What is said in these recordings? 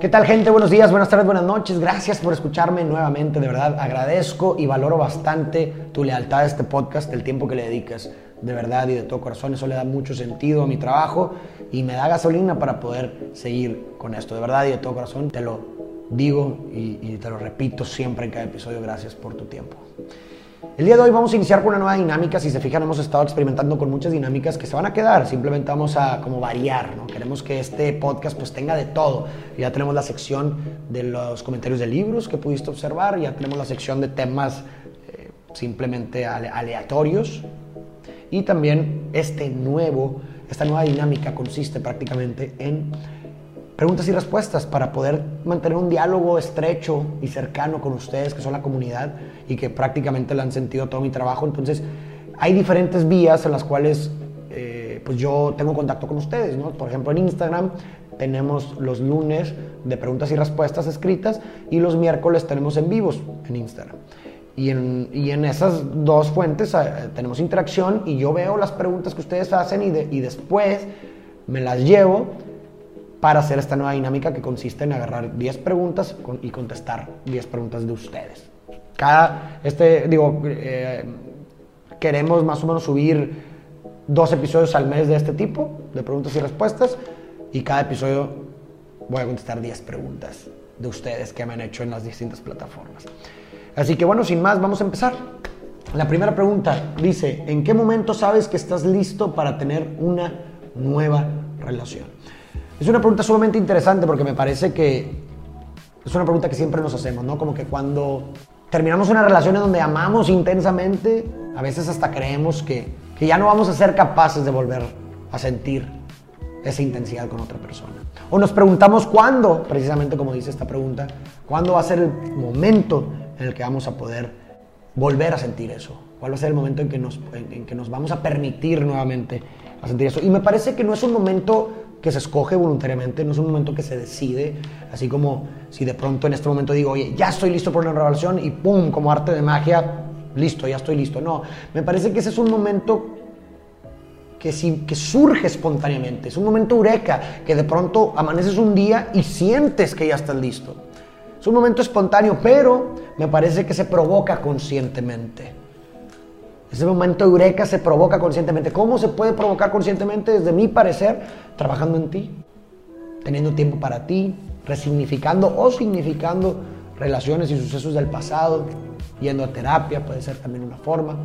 ¿Qué tal gente? Buenos días, buenas tardes, buenas noches. Gracias por escucharme nuevamente. De verdad, agradezco y valoro bastante tu lealtad a este podcast, el tiempo que le dedicas. De verdad y de todo corazón, eso le da mucho sentido a mi trabajo y me da gasolina para poder seguir con esto. De verdad y de todo corazón, te lo digo y, y te lo repito siempre en cada episodio. Gracias por tu tiempo. El día de hoy vamos a iniciar con una nueva dinámica. Si se fijan, hemos estado experimentando con muchas dinámicas que se van a quedar. Simplemente vamos a como variar, ¿no? Queremos que este podcast pues tenga de todo. Ya tenemos la sección de los comentarios de libros que pudiste observar. Ya tenemos la sección de temas eh, simplemente aleatorios. Y también este nuevo, esta nueva dinámica consiste prácticamente en preguntas y respuestas para poder mantener un diálogo estrecho y cercano con ustedes, que son la comunidad y que prácticamente le han sentido todo mi trabajo. Entonces, hay diferentes vías en las cuales eh, pues yo tengo contacto con ustedes, ¿no? Por ejemplo, en Instagram tenemos los lunes de preguntas y respuestas escritas y los miércoles tenemos en vivos en Instagram. Y en, y en esas dos fuentes eh, tenemos interacción y yo veo las preguntas que ustedes hacen y, de, y después me las llevo para hacer esta nueva dinámica que consiste en agarrar 10 preguntas y contestar 10 preguntas de ustedes. Cada, este, digo, eh, queremos más o menos subir dos episodios al mes de este tipo, de preguntas y respuestas, y cada episodio voy a contestar 10 preguntas de ustedes que me han hecho en las distintas plataformas. Así que bueno, sin más, vamos a empezar. La primera pregunta dice, ¿en qué momento sabes que estás listo para tener una nueva relación? Es una pregunta sumamente interesante porque me parece que es una pregunta que siempre nos hacemos, ¿no? Como que cuando terminamos una relación en donde amamos intensamente, a veces hasta creemos que, que ya no vamos a ser capaces de volver a sentir esa intensidad con otra persona. O nos preguntamos cuándo, precisamente como dice esta pregunta, cuándo va a ser el momento en el que vamos a poder volver a sentir eso. ¿Cuál va a ser el momento en que nos, en, en que nos vamos a permitir nuevamente a sentir eso? Y me parece que no es un momento que se escoge voluntariamente, no es un momento que se decide, así como si de pronto en este momento digo, oye, ya estoy listo por una relación y pum, como arte de magia, listo, ya estoy listo. No, me parece que ese es un momento que, sí, que surge espontáneamente, es un momento eureka, que de pronto amaneces un día y sientes que ya estás listo. Es un momento espontáneo, pero me parece que se provoca conscientemente. Ese momento eureka se provoca conscientemente. ¿Cómo se puede provocar conscientemente? Desde mi parecer, trabajando en ti, teniendo tiempo para ti, resignificando o significando relaciones y sucesos del pasado, yendo a terapia, puede ser también una forma.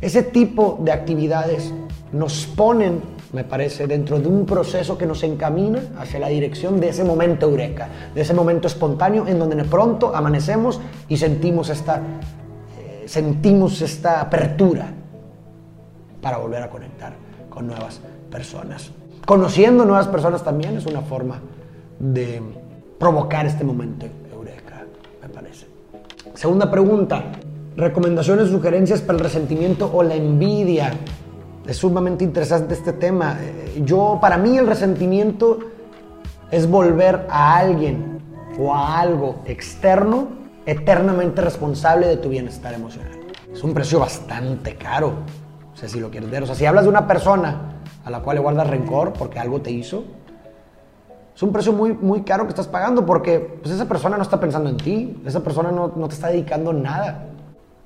Ese tipo de actividades nos ponen, me parece, dentro de un proceso que nos encamina hacia la dirección de ese momento eureka, de ese momento espontáneo en donde de pronto amanecemos y sentimos esta sentimos esta apertura para volver a conectar con nuevas personas. Conociendo nuevas personas también es una forma de provocar este momento eureka, me parece. Segunda pregunta, recomendaciones, sugerencias para el resentimiento o la envidia. Es sumamente interesante este tema. Yo, para mí el resentimiento es volver a alguien o a algo externo eternamente responsable de tu bienestar emocional. Es un precio bastante caro, o sea, si lo quieres ver. O sea, si hablas de una persona a la cual le guardas rencor porque algo te hizo, es un precio muy, muy caro que estás pagando porque pues, esa persona no está pensando en ti, esa persona no, no te está dedicando nada.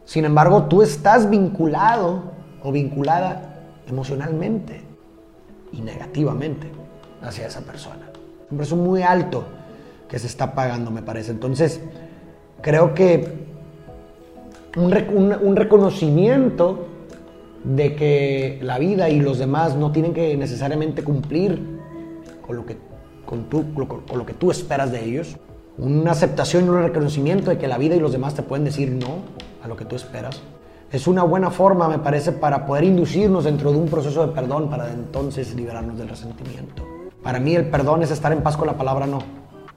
Sin embargo, tú estás vinculado o vinculada emocionalmente y negativamente hacia esa persona. Un precio muy alto que se está pagando, me parece. Entonces, creo que un, reconocimiento de que la vida y los demás no tienen que necesariamente cumplir con lo que, con, con lo que tú esperas de ellos. Una aceptación y un reconocimiento de que la vida y los demás te pueden decir no a lo que tú esperas. Es una buena forma, me parece, para poder inducirnos dentro de un proceso de perdón para entonces liberarnos del resentimiento. Para mí el perdón es estar en paz con la palabra no.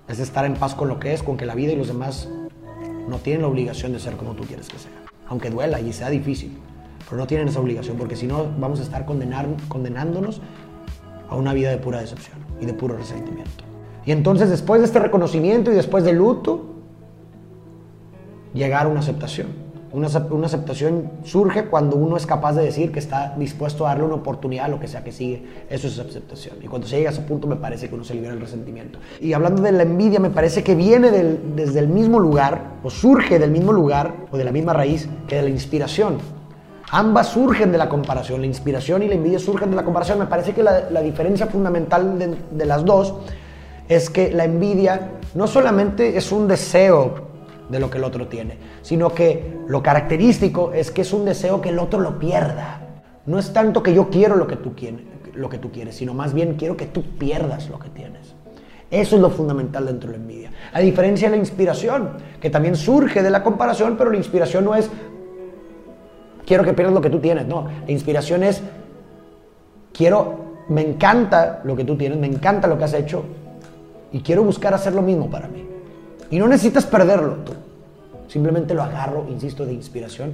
Es estar en paz con lo que es, con que la vida y los demás no tienen la obligación de ser como tú quieres que sea. Aunque duela y sea difícil. Pero no tienen esa obligación porque si no vamos a estar condenar, condenándonos a una vida de pura decepción y de puro resentimiento. Y entonces después de este reconocimiento y después del luto, llegar a una aceptación Una, aceptación surge cuando uno es capaz de decir que está dispuesto a darle una oportunidad a lo que sea que sigue. Eso es aceptación. Y cuando se llega a ese punto me parece que uno se libera del resentimiento. Y hablando de la envidia, me parece que viene desde el mismo lugar, o surge del mismo lugar, o de la misma raíz, que de la inspiración. Ambas surgen de la comparación. La inspiración y la envidia surgen de la comparación. Me parece que la, diferencia fundamental de las dos es que la envidia no solamente es un deseo de lo que el otro tiene, sino que lo característico es que es un deseo que el otro lo pierda. No es tanto que yo quiero lo que tú quieres, lo que tú quieres sino más bien quiero que tú pierdas lo que tienes. Eso es lo fundamental dentro de la envidia. A diferencia de la inspiración, que también surge de la comparación, pero la inspiración no es quiero que pierdas lo que tú tienes, no. La inspiración es quiero, me encanta lo que tú tienes, me encanta lo que has hecho y quiero buscar hacer lo mismo para mí. Y no necesitas perderlo tú. Simplemente lo agarro, insisto, de inspiración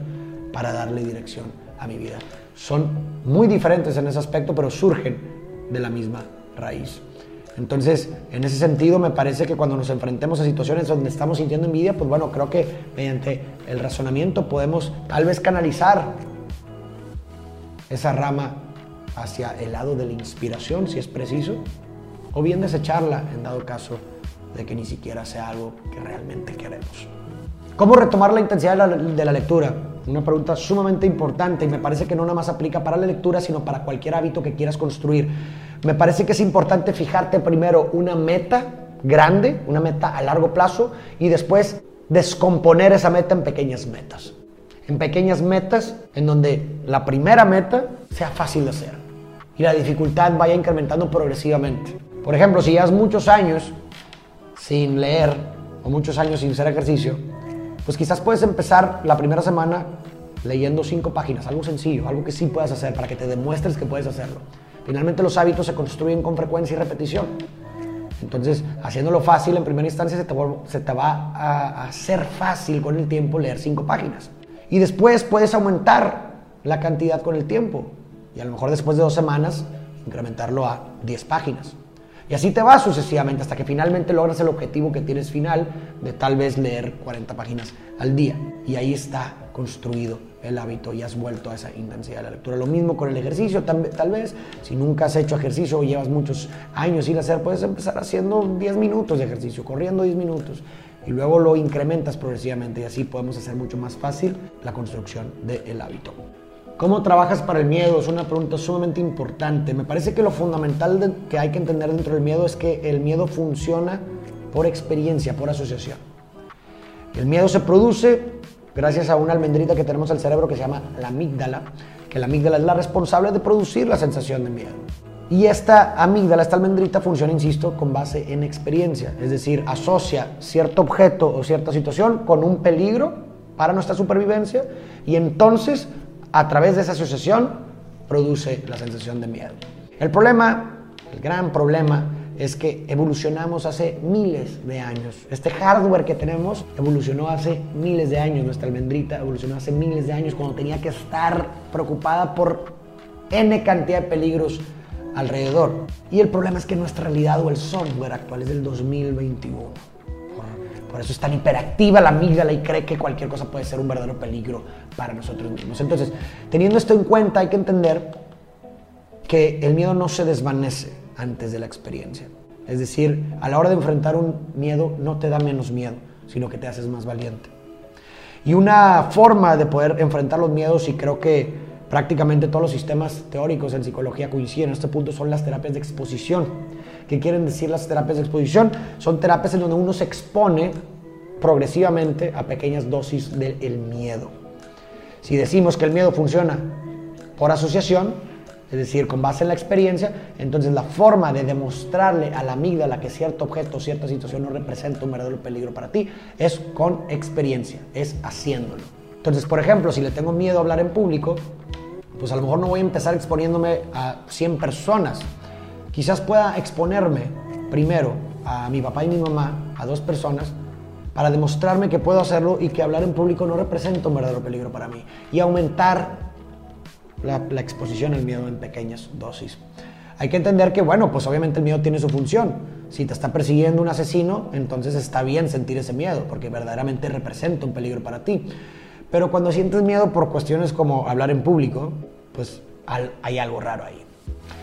para darle dirección a mi vida. Son muy diferentes en ese aspecto, pero surgen de la misma raíz. Entonces, en ese sentido, me parece que cuando nos enfrentemos a situaciones donde estamos sintiendo envidia, pues bueno, creo que mediante el razonamiento podemos tal vez canalizar esa rama hacia el lado de la inspiración, si es preciso, o bien desecharla en dado caso de que ni siquiera sea algo que realmente queremos. ¿Cómo retomar la intensidad de la, lectura? Una pregunta sumamente importante y me parece que no nada más aplica para la lectura, sino para cualquier hábito que quieras construir. Me parece que es importante fijarte primero una meta grande, una meta a largo plazo, y después descomponer esa meta en pequeñas metas. En pequeñas metas en donde la primera meta sea fácil de hacer y la dificultad vaya incrementando progresivamente. Por ejemplo, si llevas muchos años sin leer o muchos años sin hacer ejercicio, pues quizás puedes empezar la primera semana leyendo cinco páginas, algo sencillo, algo que sí puedas hacer para que te demuestres que puedes hacerlo. Finalmente los hábitos se construyen con frecuencia y repetición. Entonces, haciéndolo fácil en primera instancia se te, se te va a hacer fácil con el tiempo leer cinco páginas. Y después puedes aumentar la cantidad con el tiempo. Y a lo mejor después de dos semanas incrementarlo a 10 páginas. Y así te vas sucesivamente hasta que finalmente logras el objetivo que tienes final de tal vez leer 40 páginas al día. Y ahí está construido el hábito y has vuelto a esa intensidad de la lectura. Lo mismo con el ejercicio, tal, vez si nunca has hecho ejercicio o llevas muchos años sin hacer, puedes empezar haciendo 10 minutos de ejercicio, corriendo 10 minutos y luego lo incrementas progresivamente y así podemos hacer mucho más fácil la construcción del hábito. ¿Cómo trabajas para el miedo? Es una pregunta sumamente importante. Me parece que lo fundamental que hay que entender dentro del miedo es que el miedo funciona por experiencia, por asociación. El miedo se produce gracias a una almendrita que tenemos al cerebro que se llama la amígdala, que la amígdala es la responsable de producir la sensación de miedo. Y esta amígdala, esta almendrita, funciona, insisto, con base en experiencia, es decir, asocia cierto objeto o cierta situación con un peligro para nuestra supervivencia y entonces a través de esa asociación produce la sensación de miedo. El problema, el gran problema, es que evolucionamos hace miles de años. Este hardware que tenemos evolucionó hace miles de años. Nuestra almendrita evolucionó hace miles de años cuando tenía que estar preocupada por N cantidad de peligros alrededor. Y el problema es que nuestra realidad o el software actual es del 2021. Por eso es tan hiperactiva la amígdala y cree que cualquier cosa puede ser un verdadero peligro para nosotros mismos. Entonces, teniendo esto en cuenta, hay que entender que el miedo no se desvanece antes de la experiencia. Es decir, a la hora de enfrentar un miedo no te da menos miedo, sino que te haces más valiente. Y una forma de poder enfrentar los miedos, y creo que prácticamente todos los sistemas teóricos en psicología coinciden en este punto, son las terapias de exposición. ¿Qué quieren decir las terapias de exposición? Son terapias en donde uno se expone progresivamente a pequeñas dosis del miedo. Si decimos que el miedo funciona por asociación, es decir, con base en la experiencia, entonces la forma de demostrarle a la amígdala que cierto objeto, cierta situación no representa un verdadero peligro para ti, es con experiencia, es haciéndolo. Entonces, por ejemplo, si le tengo miedo a hablar en público, pues a lo mejor no voy a empezar exponiéndome a 100 personas, Quizás pueda exponerme primero a mi papá y mi mamá, a dos personas, para demostrarme que puedo hacerlo y que hablar en público no representa un verdadero peligro para mí. Y aumentar la, exposición al miedo en pequeñas dosis. Hay que entender que, bueno, pues obviamente el miedo tiene su función. Si te está persiguiendo un asesino, entonces está bien sentir ese miedo, porque verdaderamente representa un peligro para ti. Pero cuando sientes miedo por cuestiones como hablar en público, pues hay algo raro ahí.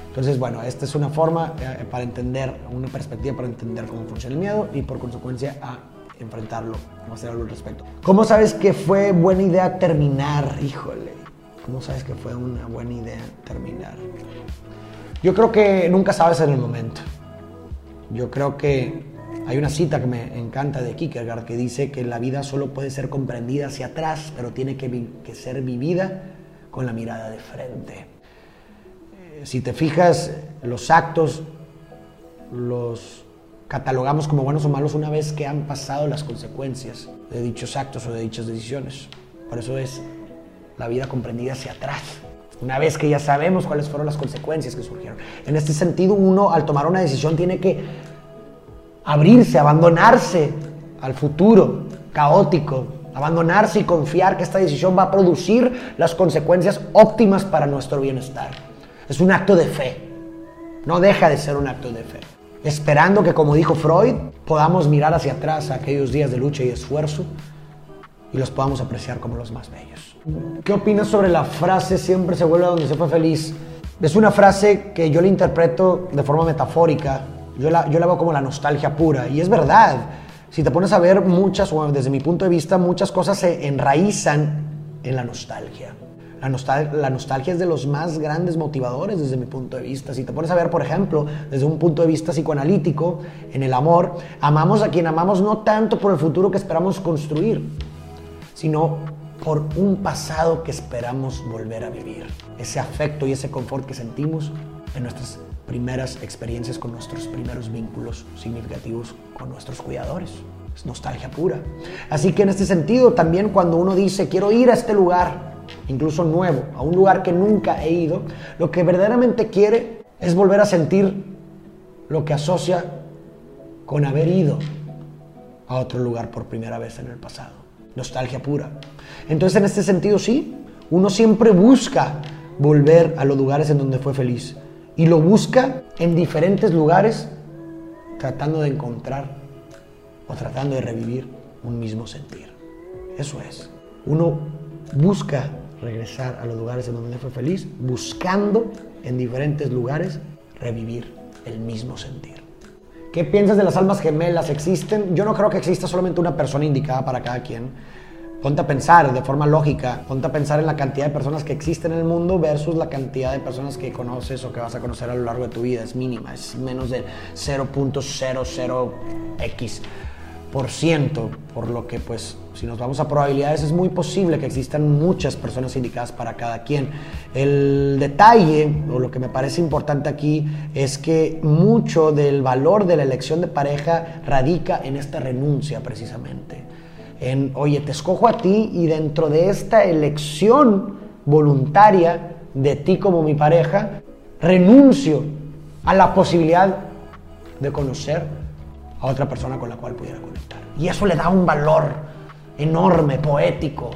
Entonces, bueno, esta es una forma eh, para entender, una perspectiva para entender cómo funciona el miedo y por consecuencia a enfrentarlo, a hacer algo al respecto. ¿Cómo sabes que fue buena idea terminar? Híjole, ¿cómo sabes que fue una buena idea terminar? Yo creo que nunca sabes en el momento. Yo creo que hay una cita que me encanta de Kierkegaard que dice que la vida solo puede ser comprendida hacia atrás, pero tiene que, que ser vivida con la mirada de frente si te fijas, los actos los catalogamos como buenos o malos una vez que han pasado las consecuencias de dichos actos o de dichas decisiones. Por eso es la vida comprendida hacia atrás. Una vez que ya sabemos cuáles fueron las consecuencias que surgieron. En este sentido, uno al tomar una decisión tiene que abrirse, abandonarse al futuro caótico, abandonarse y confiar que esta decisión va a producir las consecuencias óptimas para nuestro bienestar. Es un acto de fe. No deja de ser un acto de fe. Esperando que, como dijo Freud, podamos mirar hacia atrás aquellos días de lucha y esfuerzo y los podamos apreciar como los más bellos. ¿Qué opinas sobre la frase siempre se vuelve a donde se fue feliz? Es una frase que yo la interpreto de forma metafórica. Yo la, yo la veo como la nostalgia pura. Y es verdad. Si te pones a ver muchas, o desde mi punto de vista, muchas cosas se enraizan en la nostalgia. La, nostalgia es de los más grandes motivadores desde mi punto de vista. Si te pones a ver, por ejemplo, desde un punto de vista psicoanalítico, en el amor, amamos a quien amamos no tanto por el futuro que esperamos construir, sino por un pasado que esperamos volver a vivir. Ese afecto y ese confort que sentimos en nuestras primeras experiencias con nuestros primeros vínculos significativos con nuestros cuidadores. Es nostalgia pura. Así que en este sentido, también cuando uno dice, quiero ir a este lugar, incluso nuevo, a un lugar que nunca he ido, lo que verdaderamente quiere es volver a sentir lo que asocia con haber ido a otro lugar por primera vez en el pasado. Nostalgia pura. Entonces, en este sentido, sí, uno siempre busca volver a los lugares en donde fue feliz. Y lo busca en diferentes lugares tratando de encontrar o tratando de revivir un mismo sentir. Eso es. Uno busca regresar a los lugares en donde fue feliz, buscando en diferentes lugares revivir el mismo sentir. ¿Qué piensas de las almas gemelas? ¿Existen? Yo no creo que exista solamente una persona indicada para cada quien. Ponte a pensar de forma lógica, ponte a pensar en la cantidad de personas que existen en el mundo versus la cantidad de personas que conoces o que vas a conocer a lo largo de tu vida. Es mínima, es menos del 0.00x por ciento, por lo que pues si nos vamos a probabilidades es muy posible que existan muchas personas indicadas para cada quien. El detalle, o lo que me parece importante aquí, es que mucho del valor de la elección de pareja radica en esta renuncia precisamente. En, oye, te escojo a ti y dentro de esta elección voluntaria de ti como mi pareja, renuncio a la posibilidad de conocer a otra persona con la cual pudiera conectar. Y eso le da un valor enorme, poético,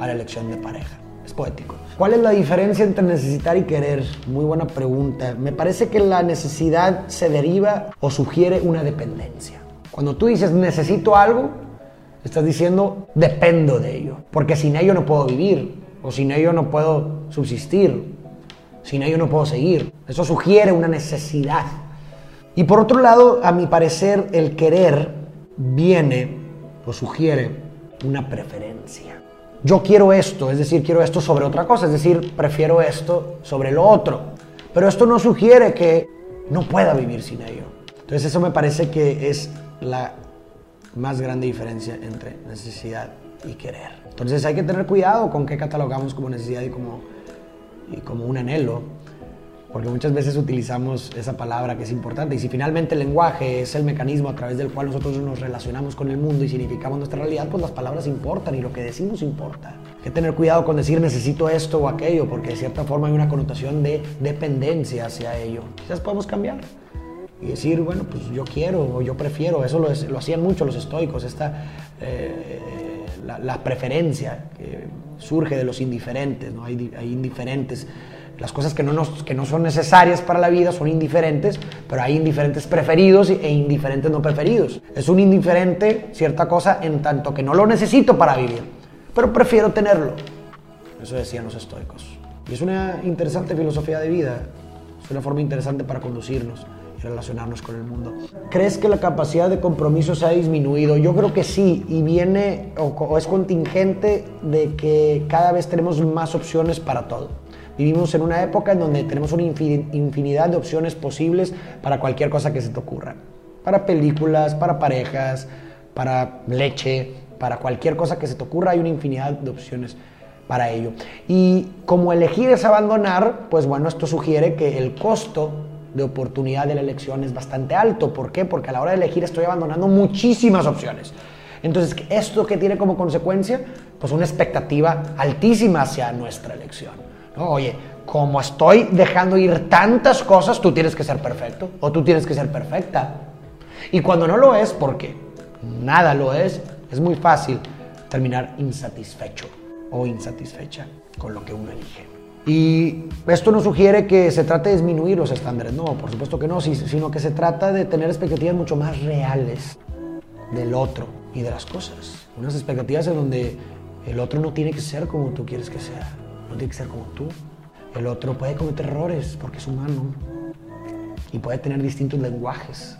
a la elección de pareja. Es poético. ¿Cuál es la diferencia entre necesitar y querer? Muy buena pregunta. Me parece que la necesidad se deriva o sugiere una dependencia. Cuando tú dices necesito algo, estás diciendo dependo de ello. Porque sin ello no puedo vivir. O sin ello no puedo subsistir. Sin ello no puedo seguir. Eso sugiere una necesidad. Y por otro lado, a mi parecer, el querer viene o sugiere una preferencia. Yo quiero esto, es decir, quiero esto sobre otra cosa, es decir, prefiero esto sobre lo otro. Pero esto no sugiere que no pueda vivir sin ello. Entonces eso me parece que es la más grande diferencia entre necesidad y querer. Entonces hay que tener cuidado con qué catalogamos como necesidad y como, y como un anhelo porque muchas veces utilizamos esa palabra que es importante y si finalmente el lenguaje es el mecanismo a través del cual nosotros nos relacionamos con el mundo y significamos nuestra realidad, pues las palabras importan y lo que decimos importa. Hay que tener cuidado con decir necesito esto o aquello, porque de cierta forma hay una connotación de dependencia hacia ello. Quizás podemos cambiar y decir, bueno, pues yo quiero o yo prefiero, eso lo, hacían mucho los estoicos, esta, eh, la, preferencia que surge de los indiferentes, ¿no? hay, hay indiferentes las cosas que no, nos, que no son necesarias para la vida son indiferentes, pero hay indiferentes preferidos e indiferentes no preferidos. Es un indiferente cierta cosa en tanto que no lo necesito para vivir, pero prefiero tenerlo. Eso decían los estoicos. Y es una interesante filosofía de vida, es una forma interesante para conducirnos y relacionarnos con el mundo. ¿Crees que la capacidad de compromiso se ha disminuido? Yo creo que sí, y viene o, o es contingente de que cada vez tenemos más opciones para todo. Vivimos en una época en donde tenemos una infinidad de opciones posibles para cualquier cosa que se te ocurra. Para películas, para parejas, para leche, para cualquier cosa que se te ocurra hay una infinidad de opciones para ello. Y como elegir es abandonar, pues bueno, esto sugiere que el costo de oportunidad de la elección es bastante alto. ¿Por qué? Porque a la hora de elegir estoy abandonando muchísimas opciones. Entonces, ¿esto qué tiene como consecuencia? Pues una expectativa altísima hacia nuestra elección. Oye, como estoy dejando ir tantas cosas, tú tienes que ser perfecto o tú tienes que ser perfecta. Y cuando no lo es, porque nada lo es, es muy fácil terminar insatisfecho o insatisfecha con lo que uno elige. Y esto no sugiere que se trate de disminuir los estándares, no, por supuesto que no, sino que se trata de tener expectativas mucho más reales del otro y de las cosas. Unas expectativas en donde el otro no tiene que ser como tú quieres que sea, no tiene que ser como tú. El otro puede cometer errores porque es humano y puede tener distintos lenguajes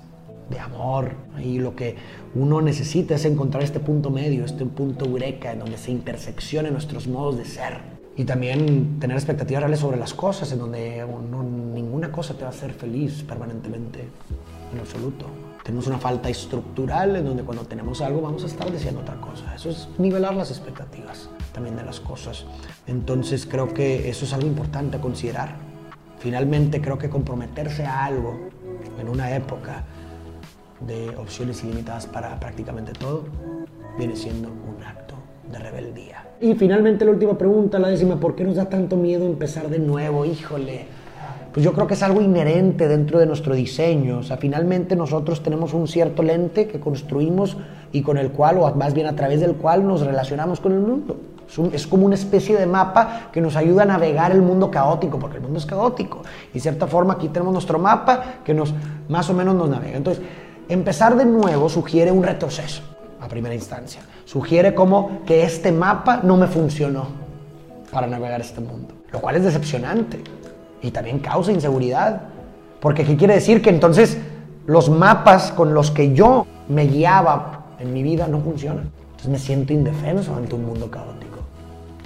de amor. Y lo que uno necesita es encontrar este punto medio, este punto eureka, en donde se interseccionen nuestros modos de ser. Y también tener expectativas reales sobre las cosas, en donde ninguna cosa te va a hacer feliz permanentemente, en absoluto. Tenemos una falta estructural en donde cuando tenemos algo vamos a estar deseando otra cosa. Eso es nivelar las expectativas también de las cosas. Entonces creo que eso es algo importante a considerar. Finalmente creo que comprometerse a algo en una época de opciones ilimitadas para prácticamente todo, viene siendo un acto de rebeldía. Y finalmente la última pregunta, la décima, ¿por qué nos da tanto miedo empezar de nuevo? Híjole, pues yo creo que es algo inherente dentro de nuestro diseño. O sea, finalmente nosotros tenemos un cierto lente que construimos y con el cual, o más bien a través del cual, nos relacionamos con el mundo. Es, como una especie de mapa que nos ayuda a navegar el mundo caótico, porque el mundo es caótico. Y de cierta forma aquí tenemos nuestro mapa que nos más o menos nos navega. Entonces, Empezar de nuevo sugiere un retroceso a primera instancia. Sugiere como que este mapa no me funcionó para navegar este mundo, lo cual es decepcionante y también causa inseguridad. Porque ¿qué quiere decir? Que entonces los mapas con los que yo me guiaba en mi vida no funcionan. Entonces me siento indefenso ante un mundo caótico.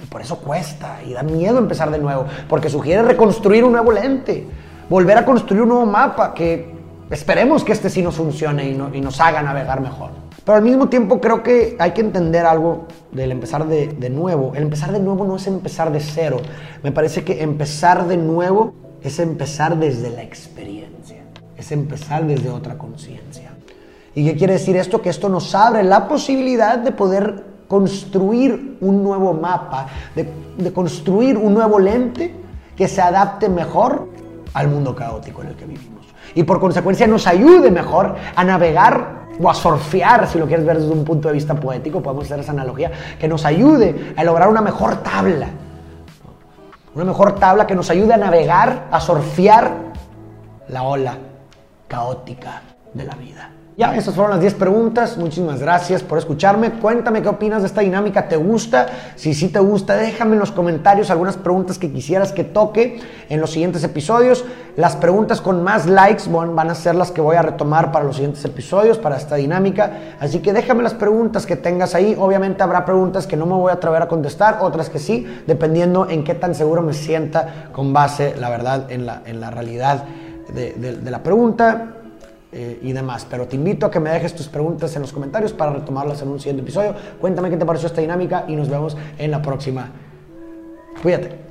Y por eso cuesta y da miedo empezar de nuevo, porque sugiere reconstruir un nuevo lente, volver a construir un nuevo mapa que Esperemos que este sí nos funcione y, nos haga navegar mejor. Pero al mismo tiempo creo que hay que entender algo del empezar de, nuevo. El empezar de nuevo no es empezar de cero. Me parece que empezar de nuevo es empezar desde la experiencia. Es empezar desde otra conciencia. ¿Y qué quiere decir esto? Que esto nos abre la posibilidad de poder construir un nuevo mapa, de construir un nuevo lente que se adapte mejor al mundo caótico en el que vivimos y por consecuencia nos ayude mejor a navegar o a surfear, si lo quieres ver desde un punto de vista poético, podemos hacer esa analogía, que nos ayude a lograr una mejor tabla. Una mejor tabla que nos ayude a navegar, a surfear la ola caótica de la vida. Ya, esas fueron las 10 preguntas. Muchísimas gracias por escucharme. Cuéntame qué opinas de esta dinámica. ¿Te gusta? Si sí te gusta, déjame en los comentarios algunas preguntas que quisieras que toque en los siguientes episodios. Las preguntas con más likes van a ser las que voy a retomar para los siguientes episodios, para esta dinámica. Así que déjame las preguntas que tengas ahí. Obviamente habrá preguntas que no me voy a atrever a contestar, otras que sí, dependiendo en qué tan seguro me sienta con base, la verdad, en la, en la realidad de, de la pregunta. Eh, y demás. Pero te invito a que me dejes tus preguntas en los comentarios para retomarlas en un siguiente episodio. Cuéntame qué te pareció esta dinámica y nos vemos en la próxima. Cuídate.